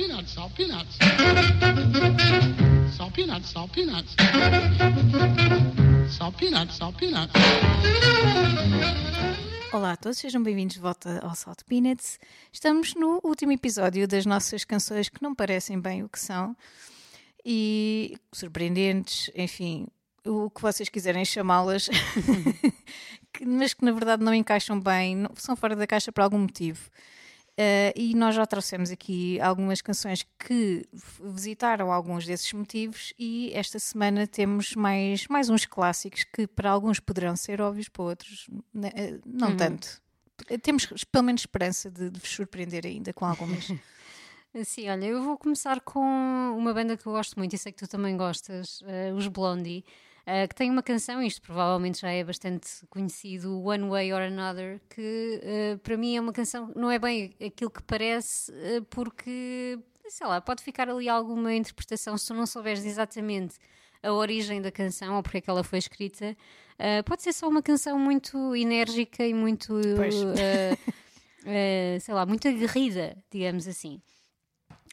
peanuts, salt peanuts. Salt peanuts, salt peanuts. Salt peanuts, salt peanuts. Olá a todos, sejam bem-vindos de volta ao Salt Peanuts. Estamos no último episódio das nossas canções que não parecem bem o que são e surpreendentes, enfim, o que vocês quiserem chamá-las, mas que na verdade não encaixam bem, são fora da caixa por algum motivo. Eh, e nós já trouxemos aqui algumas canções que visitaram alguns desses motivos, e esta semana temos mais, mais uns clássicos que para alguns poderão ser óbvios, para outros né, eh, não tanto. Eh, Temos pelo menos esperança de, de vos surpreender ainda com algumas. Sim, olha, eu vou começar com uma banda que eu gosto muito e sei que tu também gostas, eh, os Blondie, eh, que tem uma canção, isto provavelmente já é bastante conhecido, One Way or Another, que eh, para mim é uma canção que não é bem aquilo que parece, eh, porque, sei lá, pode ficar ali alguma interpretação se tu não souberes exatamente a origem da canção ou porque é que ela foi escrita. pode ser só uma canção muito enérgica e muito, sei lá, muito aguerrida, digamos assim.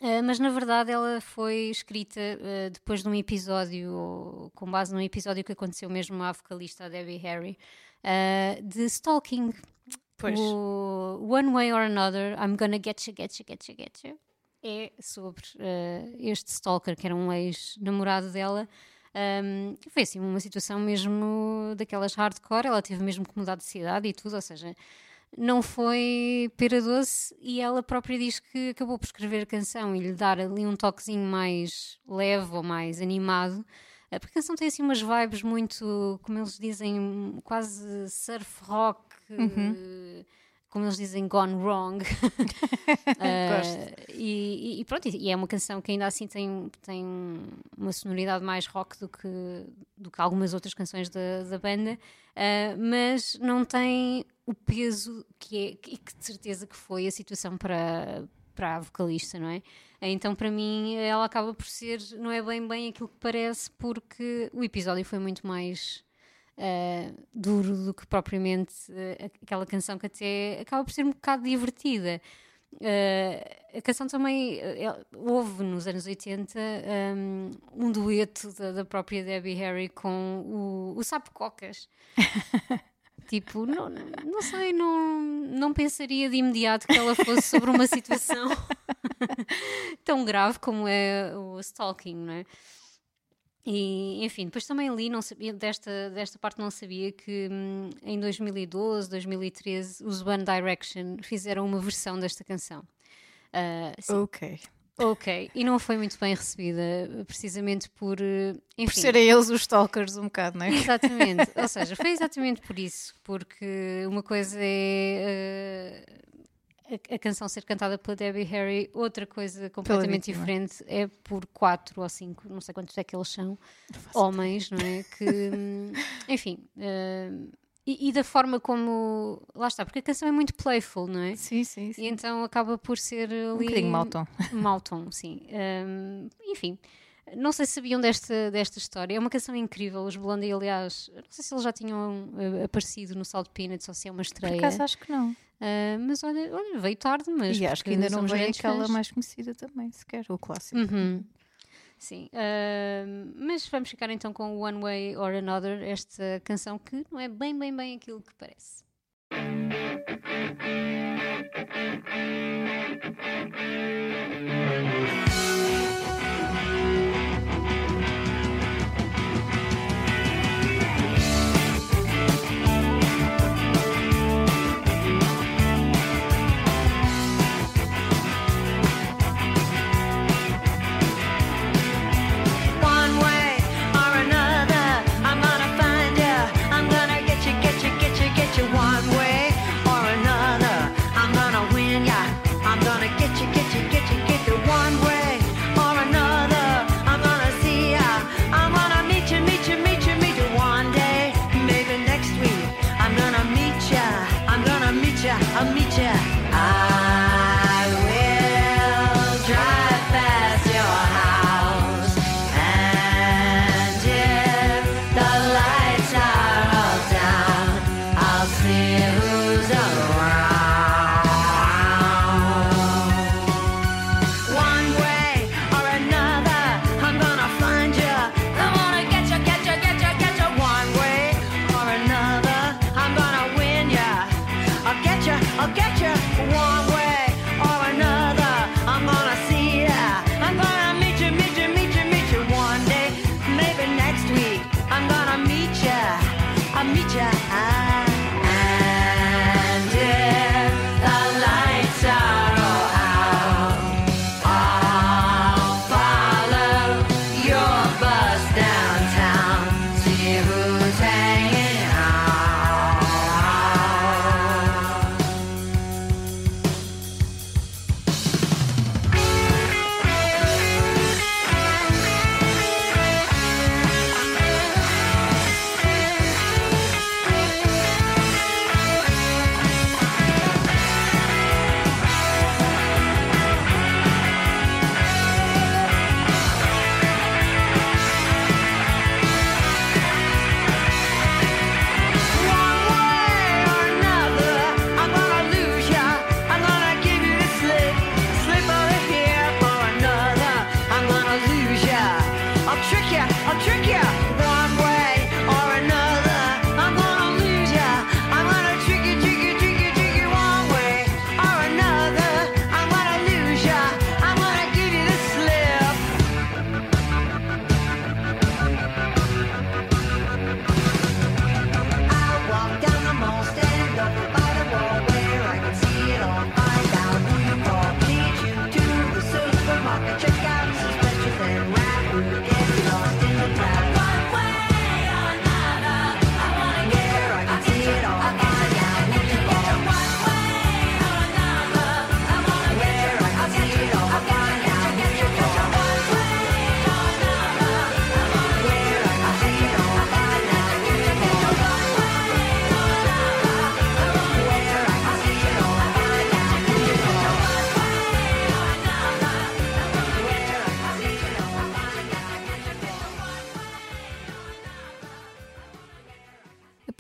Uh, mas na verdade ela foi escrita uh, depois de um episódio, com base num episódio que aconteceu mesmo à vocalista Debbie Harry, uh, de stalking. Pois. O One Way or Another, I'm Gonna Get You, Get You, Get You, Get You, é sobre este stalker que era um ex-namorado dela. Um, foi assim uma situação mesmo daquelas hardcore, ela teve mesmo que mudar de cidade e tudo, ou seja, não foi pera doce e ela própria diz que acabou por escrever a canção e lhe dar ali um toquezinho mais leve ou mais animado. eh, Porque a canção tem assim umas vibes muito, como eles dizem, quase surf rock, eh, como eles dizem, gone wrong. Gosto. e, e- pronto, e é uma canção que ainda assim tem, tem uma sonoridade mais rock do que, do que algumas outras canções da, da banda, eh, mas não tem o peso que é, que, que de certeza que foi a situação para, para a vocalista, não é? Então, para mim, ela acaba por ser, não é bem bem aquilo que parece, porque o episódio foi muito mais eh, duro do que propriamente eh, aquela canção que até acaba por ser um bocado divertida. Eh, a canção também houve nos anos 80 um, um dueto da, da própria Debbie Harry com o, o Sapo Cocas. tipo, não, não sei, não, não pensaria de imediato que ela fosse sobre uma situação tão grave como é o stalking, não é? E, enfim, depois também li, não sabia, desta, desta parte não sabia que hum, em 2012, 2013, os One Direction fizeram uma versão desta canção. Sim, ok. Ok, e não foi muito bem recebida, precisamente por. eh, Enfim, Por serem eles os stalkers um bocado, não é? Exatamente, ou seja, foi exatamente por isso, porque uma coisa é eh, a, a canção ser cantada pela Debbie Harry, outra coisa completamente diferente é por quatro ou cinco, não sei quantos é que eles são, homens, não é? Que, hum, enfim, eh, e, e da forma como. Lá está, porque a canção é muito playful, não é? Sim, sim, sim. E então acaba por ser ali. Um bocadinho mau tom. Mau tom, sim. Hum, enfim, não sei se sabiam desta, desta história. É uma canção incrível. Os Blondie, aliás, não sei se eles já tinham eh, aparecido no Salt Peanuts ou se é uma Por estreia. acaso acho que não. Ah, mas olha, olha, veio tarde, mas. e acho que ainda não veio aquela fãs. mais conhecida também, sequer, o clássico. Uhum. Sim, ah, mas vamos ficar então com One Way or Another, esta canção que não é bem, bem, bem aquilo que parece. One I'll meet ya.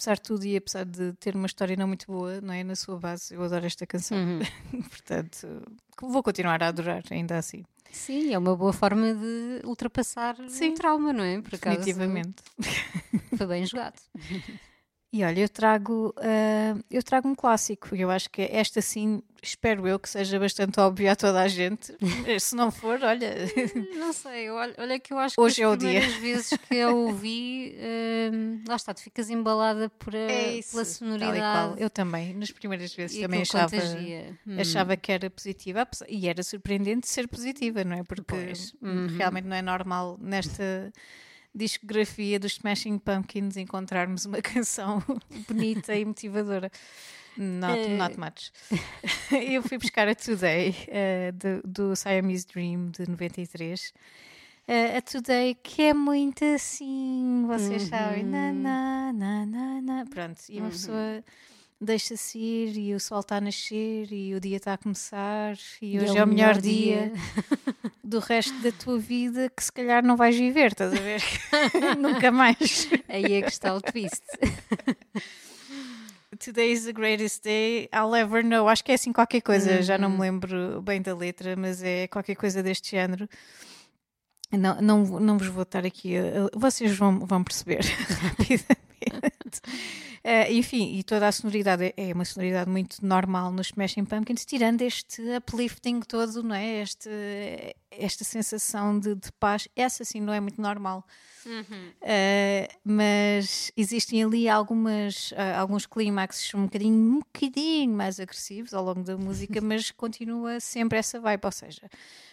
Apesar de tudo e apesar de ter uma história não muito boa, não é? Na sua base, eu adoro esta canção. Uhum. Portanto, vou continuar a adorar, ainda assim. Sim, é uma boa forma de ultrapassar Sim. o trauma, não é? Por acaso, Definitivamente. Foi bem jogado. E olha, eu trago, ah, eu trago um clássico. Eu acho que esta sim, espero eu que seja bastante óbvio a toda a gente. Se não for, olha, Não sei, olha, olha que eu acho Hoje que é as o dia. vezes que eu ouvi, hum, lá está, tu ficas embalada por a- é isso. pela sonoridade. qual. Eu também, nas primeiras vezes, e também achava. Hum. achava que era positiva. E era surpreendente ser positiva, não é? Porque Pois. Uhum. realmente não é normal nesta discografia dos Smashing Pumpkins encontrarmos uma canção bonita e motivadora. Not, Eh. not much. Eu fui buscar a Today, eh, do, do Siamese Dream de 93. Eh, a Today, que é muito assim, vocês Uhum. sabem, na, na, na, na, na. Pronto, e uma Uhum. pessoa deixa-se ir e o sol está a nascer e o dia está a começar e, E hoje é o melhor dia do resto da tua vida que se calhar não vais viver, estás a ver? Nunca mais. Aí é que está o twist. Today is the greatest day I'll ever know. Acho que é assim qualquer coisa, já não me Uhum. lembro bem da letra, mas é qualquer coisa deste género. Não, não, não vos vou estar aqui, vocês vão, vão perceber Eh, enfim, e toda a sonoridade é- é uma sonoridade muito normal nos Smashing Pumpkins, tirando este uplifting todo, não é? Este, esta sensação de, de paz, essa sim não é muito normal. Uh, mas existem ali algumas, uh, alguns clímaxes um bocadinho, um bocadinho mais agressivos ao longo da música, mas continua sempre essa vibe. Ou seja,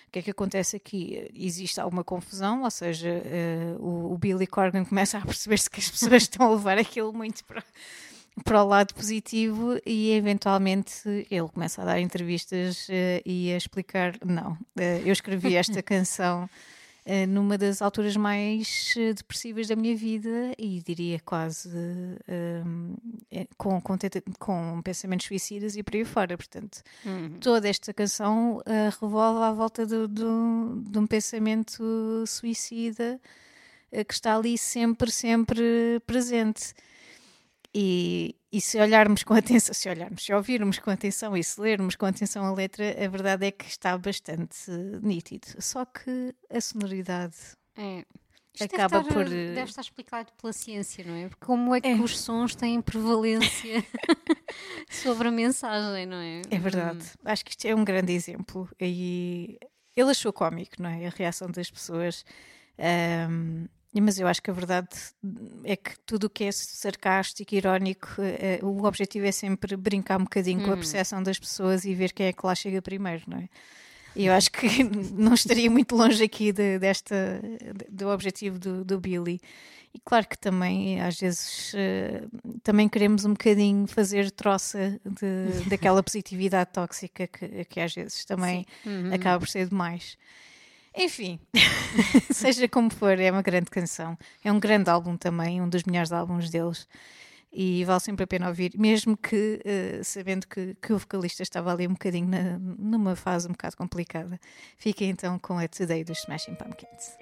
o que é que acontece aqui? Existe alguma confusão, ou seja, uh, o, o Billy Corgan começa a perceber-se que as pessoas estão a levar aquilo muito para, para o lado positivo e eventualmente ele começa a dar entrevistas uh, e a explicar: não, uh, eu escrevi esta canção eh, numa das alturas mais depressivas da minha vida e diria quase com, com, com pensamentos suicidas e por aí fora. Portanto, Uhum. toda esta canção revolve à volta do, do- de um pensamento suicida que está ali sempre, sempre presente. E, e se olharmos com atenção, se olharmos, se ouvirmos com atenção e se lermos com atenção a letra, a verdade é que está bastante nítido. Só que a sonoridade É. Isto acaba deve estar, por. eh, Deve estar explicado pela ciência, não é? Porque como é que É. os sons têm prevalência sobre a mensagem, não é? É verdade. Acho que isto é um grande exemplo. E ele achou cómico, não é? A reação das pessoas. Ahm, mas eu acho que a verdade é que tudo o que é sarcástico, irónico, eh, o objetivo é sempre brincar um bocadinho com a Uhum. percepção das pessoas e ver quem é que lá chega primeiro, não é? E eu acho que não estaria muito longe aqui de- desta, do objetivo do, do Billy. E claro que também, às vezes, eh, também queremos um bocadinho fazer troça de, daquela positividade tóxica que, que às vezes também Uhum. acaba por ser demais. Enfim, seja como for, é uma grande canção. É um grande álbum também, um dos melhores álbuns deles. E vale sempre a pena ouvir, mesmo que eh, sabendo que, que o vocalista estava ali um bocadinho na- numa fase um bocado complicada. Fiquem então com a Today dos Smashing Pumpkins.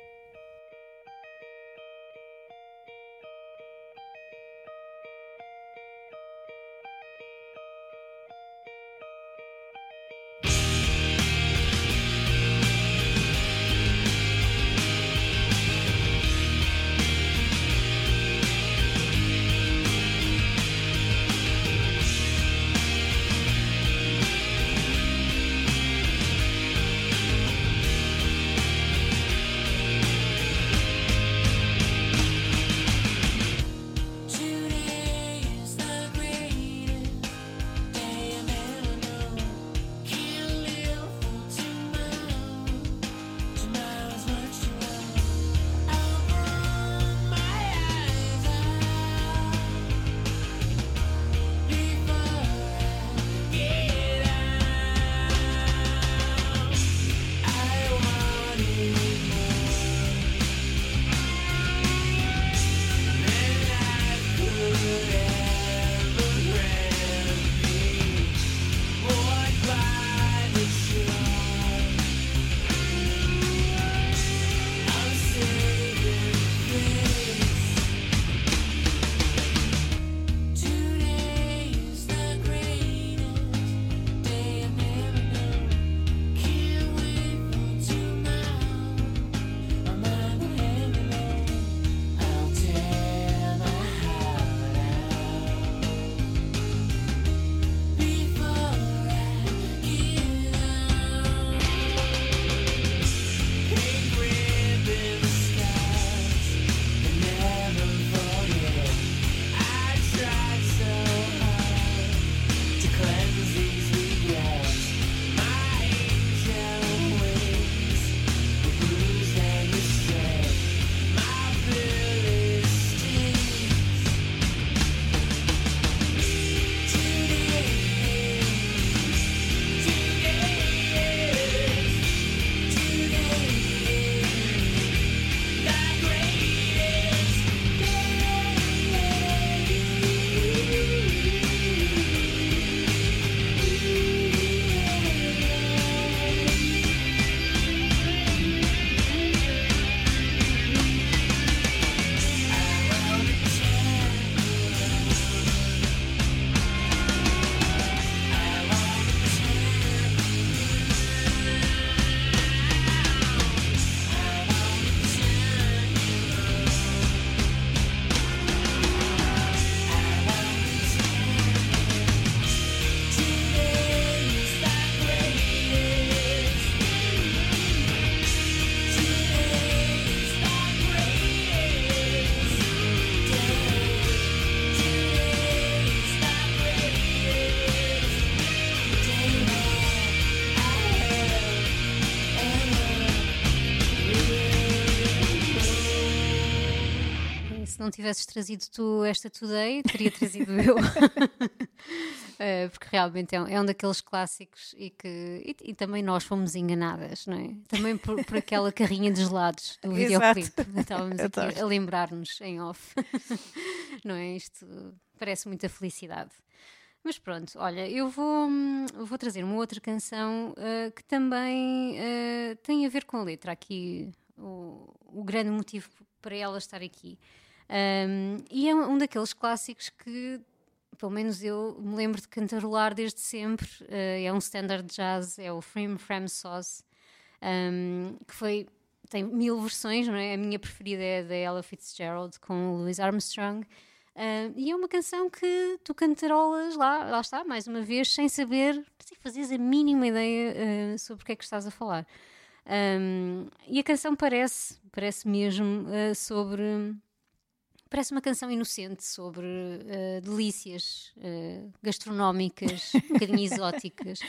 Não tivesses trazido tu esta today, teria trazido eu. Eh, porque realmente é um, é um daqueles clássicos e que e, e também nós fomos enganadas, não é? Também por, por aquela carrinha de gelados do videoclipe. Estávamos aqui a lembrar-nos em off. não é? Isto parece muita felicidade. Mas pronto, olha, eu vou, hum, vou trazer uma outra canção eh, que também eh, tem a ver com a letra. Aqui, o, o grande motivo para ela estar aqui. Um, e é um daqueles clássicos que, pelo menos eu me lembro de cantarolar desde sempre. eh, é um standard jazz, é o Frame Frame Sauce, um, que foi. Tem mil versões, não é? A minha preferida é da Ella Fitzgerald com o Louis Armstrong. E é uma canção que tu cantarolas lá, lá está, mais uma vez, sem saber, sem fazeres a mínima ideia ah, sobre o que é que estás a falar. Um, e a canção parece, parece mesmo ah, sobre. Parece uma canção inocente sobre ah, delícias ah, gastronómicas, um bocadinho exóticas.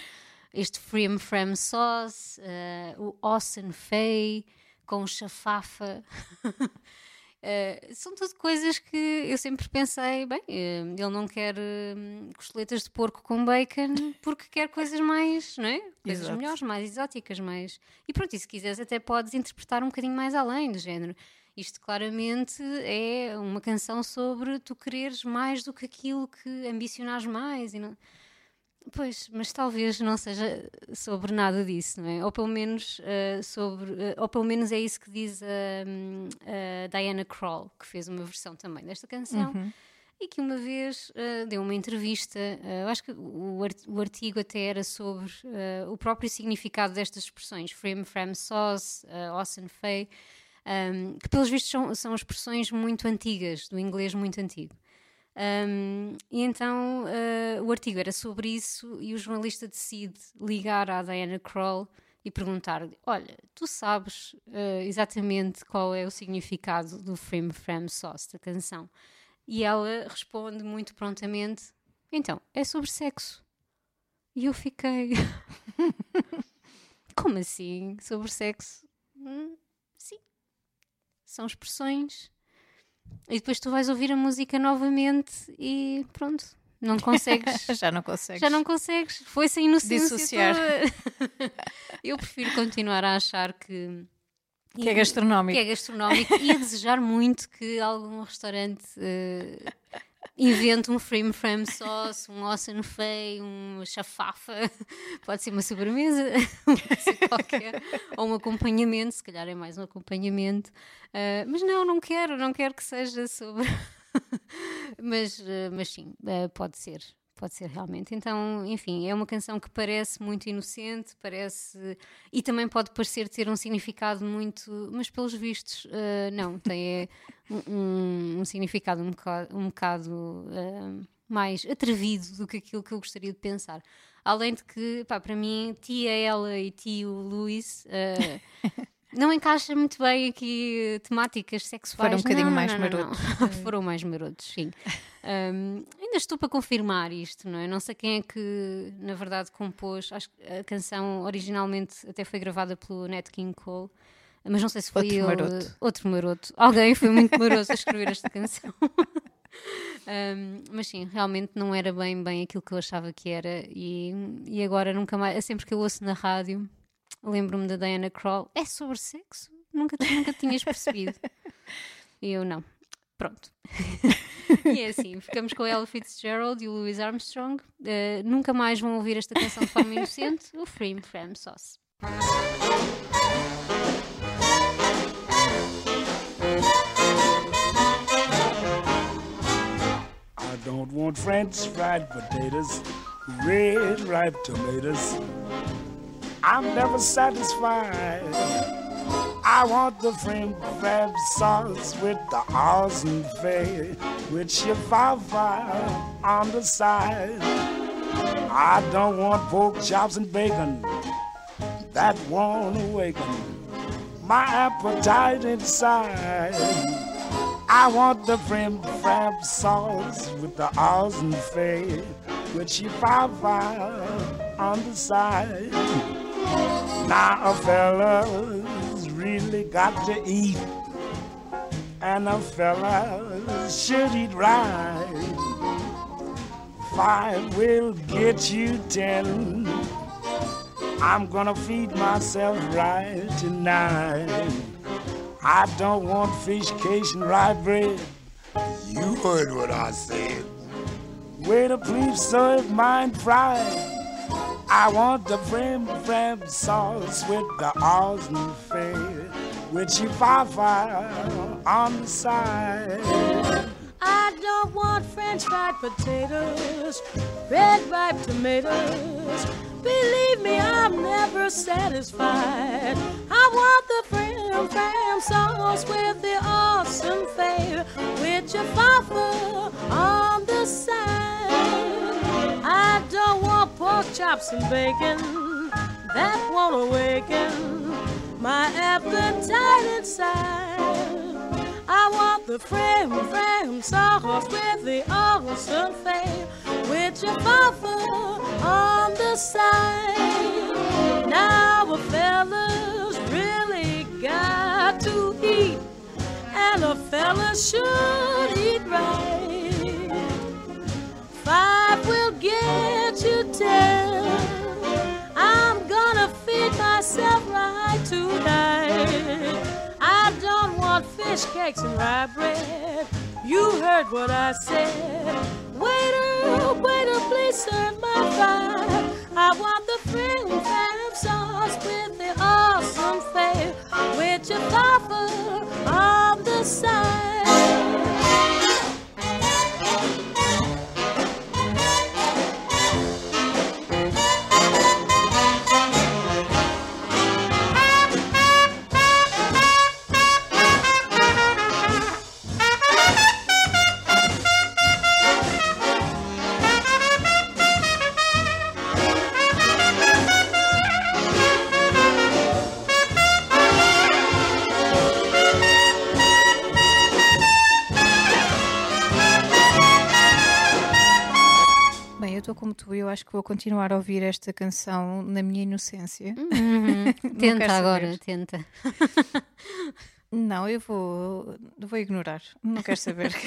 Este Frame Frame Sauce, ah, o Austin Fay com chafafa. Uh, são tudo coisas que eu sempre pensei, bem, uh, ele não quer uh, costeletas de porco com bacon porque quer coisas mais, não é? Coisas Exato. melhores, mais exóticas, mais... E pronto, e se quiseres até podes interpretar um bocadinho mais além do género. Isto claramente é uma canção sobre tu quereres mais do que aquilo que ambicionares mais e não... Pois, mas talvez não seja sobre nada disso, não é? Ou pelo menos eh, sobre, eh, ou pelo menos é isso que diz a, a Diana Krall, que fez uma versão também desta canção. E que uma vez eh, deu uma entrevista, eh, eu acho que o, art- o artigo até era sobre eh, o próprio significado destas expressões, frame, frame, sauce, uh, Austin Fay, um, que pelos vistos são, são expressões muito antigas, do inglês muito antigo. Um, e então uh, o artigo era sobre isso e o jornalista decide ligar à Diana Kroll e perguntar-lhe: Olha, tu sabes uh, exatamente qual é o significado do Frame Frame Sauce da canção? E ela responde muito prontamente: Então, é sobre sexo. E eu fiquei: Como assim? Sobre sexo? "Hum. São expressões. E depois tu vais ouvir a música novamente e pronto, não consegues. Já não consegues. Já não consegues. Foi sem inocência. Dissociar. Eu prefiro continuar a achar que. Que é gastronómico. Que é gastronómico e a desejar muito que algum restaurante eh, invente um frame frame sauce, um Austin Fay, um chafafa. Pode ser uma sobremesa, qualquer. Ou um acompanhamento, se calhar é mais um acompanhamento. Eh, mas não, não quero, não quero que seja sobre. mas, eh, mas sim, eh, pode ser. Pode ser realmente. Então, enfim, é uma canção que parece muito inocente, parece. e também pode parecer ter um significado muito. mas pelos vistos, eh, não, tem é, um, um- significado um bocado, um bocado eh, mais atrevido do que aquilo que eu gostaria de pensar. Além de que, pá, para mim, tia ela e tio Luís. eh, não encaixa muito bem aqui temáticas sexuais. Foram um bocadinho Não, mais não, não, não. marotos. Foram mais marotos, sim. Um, ainda estou para confirmar isto, não é? Não sei quem é que, na verdade, compôs. Acho que a canção originalmente até foi gravada pelo Nat King Cole, mas não sei se foi Outro ele. maroto. Outro maroto. Alguém foi muito maroto a escrever esta canção. Um, mas sim, realmente não era bem, bem aquilo que eu achava que era, e, e agora nunca mais. é Sempre que eu ouço na rádio, lembro-me da Diana Kroll. É sobre sexo? Nunca, nunca tinhas percebido. E eu não. Pronto. e é assim, ficamos com a Ella Fitzgerald e o Louis Armstrong. Uh, nunca mais vão ouvir esta canção de forma inocente, o Frame Frame Sauce. I don't want French fried potatoes, red ripe tomatoes. I'm never satisfied. I want the French crab sauce with the awesome fay, with chihuahua on the side. I don't want pork chops and bacon that won't awaken my appetite inside. I want the prim frab sauce with the awesome fay, with chihuahua on the side. Now a fella's really got to eat. and a fella should eat right. Five will get you ten. I'm gonna feed myself right tonight. I don't want fish cakes and rye bread. You heard what I said. Waiter, please serve mine fried. I want the frim fram sauce with the Austin fair, with your fire on the side. I don't want french fried potatoes, red ripe tomatoes. Believe me, I'm never satisfied. I want the frim fram sauce with the awesome fare, with your papa on the side. I don't want pork chops and bacon, that won't awaken my appetite inside. I want the frim fram sauce with the awesome fare, with your papa on the side. Now a fella's really got to eat, and a fella should eat right. Five get you ten. I'm gonna feed myself right tonight. I don't want fish cakes and rye bread. You heard what I said. Waiter, waiter, please serve my fry. I want the frim fram sauce with the awesome fare, with your papa on the side. Que vou continuar a ouvir esta canção na minha inocência. Não Tenta agora, tenta. Não, eu vou, vou ignorar, não quero saber.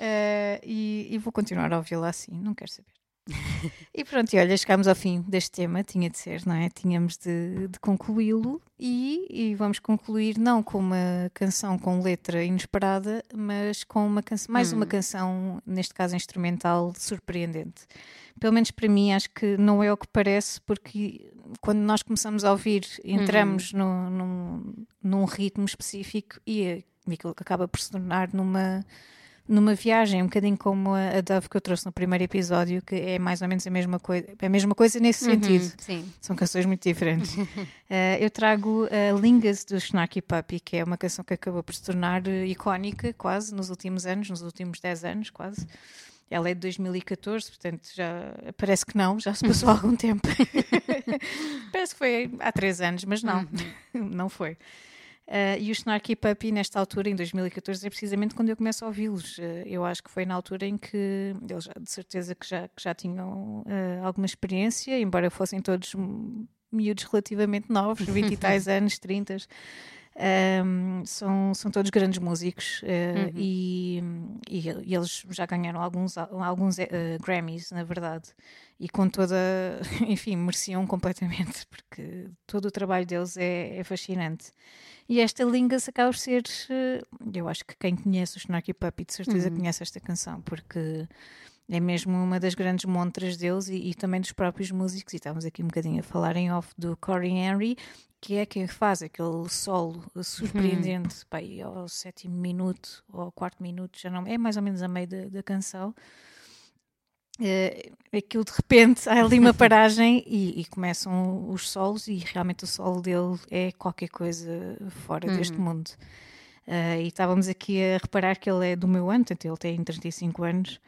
Eh, e, e vou continuar a ouvi-la assim, não quero saber. E pronto, e olha, chegámos ao fim deste tema, tinha de ser, não é? Tínhamos de, de concluí-lo e, e vamos concluir não com uma canção com letra inesperada, mas com uma canção, mais uma canção, neste caso instrumental, surpreendente. Pelo menos para mim, acho que não é o que parece, porque quando nós começamos a ouvir, entramos no, num, num ritmo específico e é- e aquilo que acaba por se tornar numa numa viagem, um bocadinho como a, a Dove que eu trouxe no primeiro episódio, que é mais ou menos a mesma coisa, é a mesma coisa nesse sentido. Uhum, sim. São canções muito diferentes. Eh, eu trago a Lingas do Snarky Puppy, que é uma canção que acabou por se tornar eh, icónica quase nos últimos anos, nos últimos 10 anos quase. Ela é de 2014, portanto já parece que não, já se passou algum tempo. parece que foi há 3 anos, mas não, não foi. Uh, e o Snarky Puppy, nesta altura, em 2014, é precisamente quando eu começo a ouvi-los. Uh, eu acho que foi na altura em que eles, de certeza, que já, que já tinham uh, alguma experiência, embora fossem todos miúdos relativamente novos, 20 e tais anos, 30. Um, são, são todos grandes músicos uh, e, e, e eles já ganharam alguns, alguns uh, Grammys, na verdade, e com toda, enfim, mereciam completamente, porque todo o trabalho deles é, é fascinante. E esta Lingas acaba por ser, eh, eu acho que quem conhece o Snarky Puppy de certeza conhece esta canção, porque é mesmo uma das grandes montras deles e, e também dos próprios músicos. E estávamos aqui um bocadinho a falar em off do Corey Henry, que é quem faz aquele solo surpreendente, pá, aí ao sétimo minuto ou ao quarto minuto, já não é mais ou menos a meio da, da canção. Eh, aquilo de repente há ali uma paragem e, e começam os solos e realmente o solo dele é qualquer coisa fora deste mundo. Eh, e estávamos aqui a reparar que ele é do meu ano, portanto ele tem 35 anos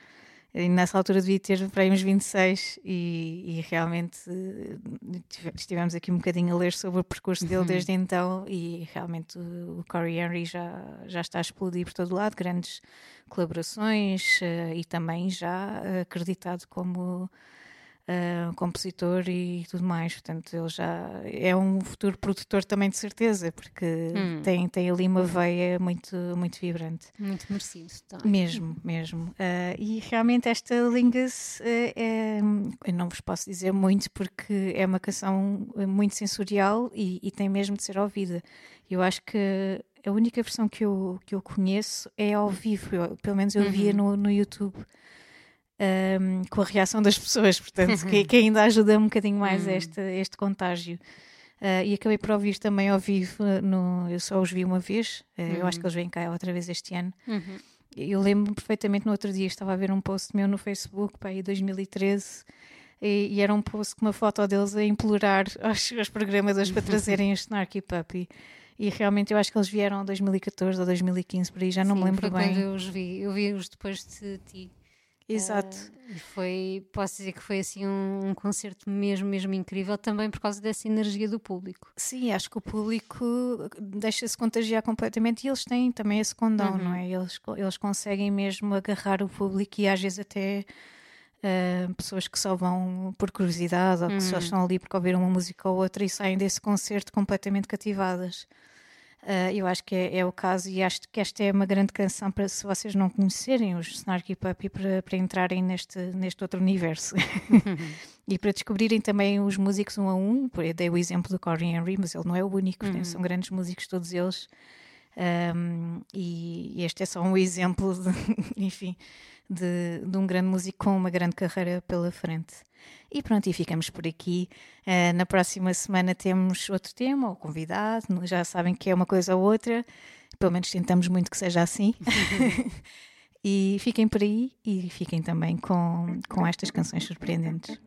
e nessa altura devia ter para aí uns 26 e, e realmente eh, tive- estivemos aqui um bocadinho a ler sobre o percurso dele desde então e realmente o, o Corey Henry já, já está a explodir por todo lado, grandes colaborações eh, e também já acreditado como uh, compositor e tudo mais. Portanto, ele já é um futuro produtor também de certeza, porque Hum. tem, tem ali uma veia muito, muito vibrante. Muito merecido. Tá. Mesmo, mesmo. Uh, e realmente esta Lingus uh, é, eu não vos posso dizer muito porque é uma canção muito sensorial e, e tem mesmo de ser ouvida. Eu acho que a única versão que eu, que eu conheço é ao vivo, eu- pelo menos eu via no, no YouTube. Um, com a reação das pessoas, portanto, que, que ainda ajuda um bocadinho mais este, este contágio. Uh, e acabei por ouvir também ao vivo, uh, no, eu só os vi uma vez, uh, eu acho que eles vêm cá outra vez este ano. Uhum. Eu lembro-me perfeitamente no outro dia, estava a ver um post meu no Facebook, pá, em 2013, e, e era um post com uma foto deles a implorar aos, aos programadores para trazerem este Snarky Puppy. E realmente eu acho que eles vieram em 2014 ou 2015, por aí já não me Sim, lembro foi bem. quando eu os vi. Eu vi-os depois de ti. Exato. E foi, posso dizer que foi assim um, um concerto mesmo, mesmo incrível, também por causa dessa energia do público. Sim, acho que o público deixa-se contagiar completamente e eles têm também esse condão, não é? Eles, eles conseguem mesmo agarrar o público e às vezes até ah, pessoas que só vão por curiosidade ou que só estão ali porque ouviram uma música ou outra e saem desse concerto completamente cativadas. Ah, eu acho que é, é o caso e acho que esta é uma grande canção para se vocês não conhecerem os Snarky Puppy para, para entrarem neste, neste outro universo. e para descobrirem também os músicos um a um, eu dei o exemplo do Corey Henry, mas ele não é o único, portanto, são grandes músicos todos eles. Um, e e este é só um exemplo, de, enfim, de, de um grande músico com uma grande carreira pela frente. E pronto, e ficamos por aqui. Uh, na próxima semana temos outro tema, ou convidado, já sabem que é uma coisa ou outra, pelo menos tentamos muito que seja assim. e fiquem por aí e fiquem também com, com estas canções surpreendentes.